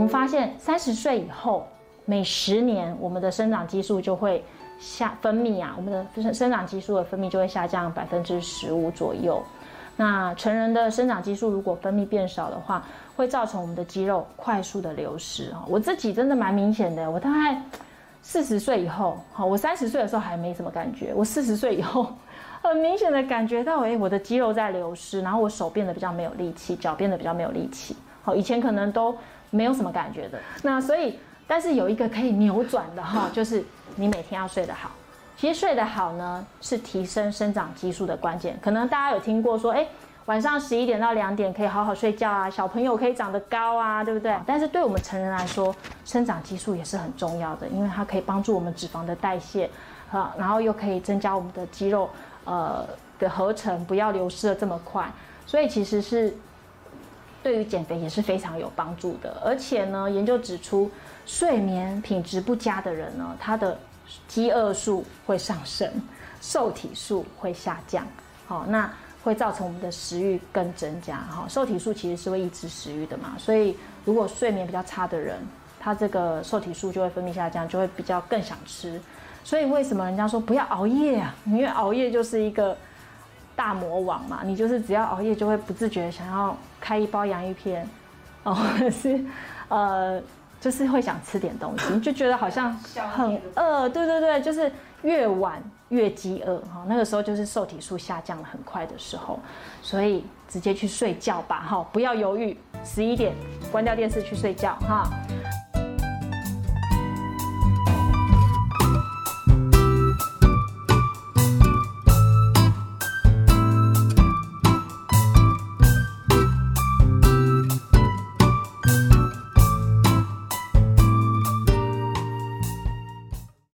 我们发现三十岁以后，每十年我们的生长激素就会下分泌啊，我们的生长激素的分泌就会下降百分之十五左右。那成人的生长激素如果分泌变少的话，会造成我们的肌肉快速的流失哈。我自己真的蛮明显的，我大概四十岁以后，好，我三十岁的时候还没什么感觉，我四十岁以后，很明显的感觉到，哎，我的肌肉在流失，然后我手变得比较没有力气，脚变得比较没有力气。好，以前可能都没有什么感觉的。那所以，但是有一个可以扭转的哈，就是你每天要睡得好。其实睡得好呢，是提升生长激素的关键。可能大家有听过说，哎，晚上十一点到两点可以好好睡觉啊，小朋友可以长得高啊，对不对？但是对我们成人来说，生长激素也是很重要的，因为它可以帮助我们脂肪的代谢，啊，然后又可以增加我们的肌肉，呃的合成，不要流失的这么快。所以其实是对于减肥也是非常有帮助的。而且呢，研究指出，睡眠品质不佳的人呢，他的饥饿素会上升，受体素会下降，好，那会造成我们的食欲更增加，哈，受体素其实是会抑制食欲的嘛，所以如果睡眠比较差的人，他这个受体素就会分泌下降，就会比较更想吃，所以为什么人家说不要熬夜啊？因为熬夜就是一个大魔王嘛，你就是只要熬夜就会不自觉想要开一包洋芋片，哦，是，呃。就是会想吃点东西，你就觉得好像很饿，对对对，就是越晚越饥饿哈，那个时候就是受体素下降的很快的时候，所以直接去睡觉吧哈，不要犹豫，十一点关掉电视去睡觉哈。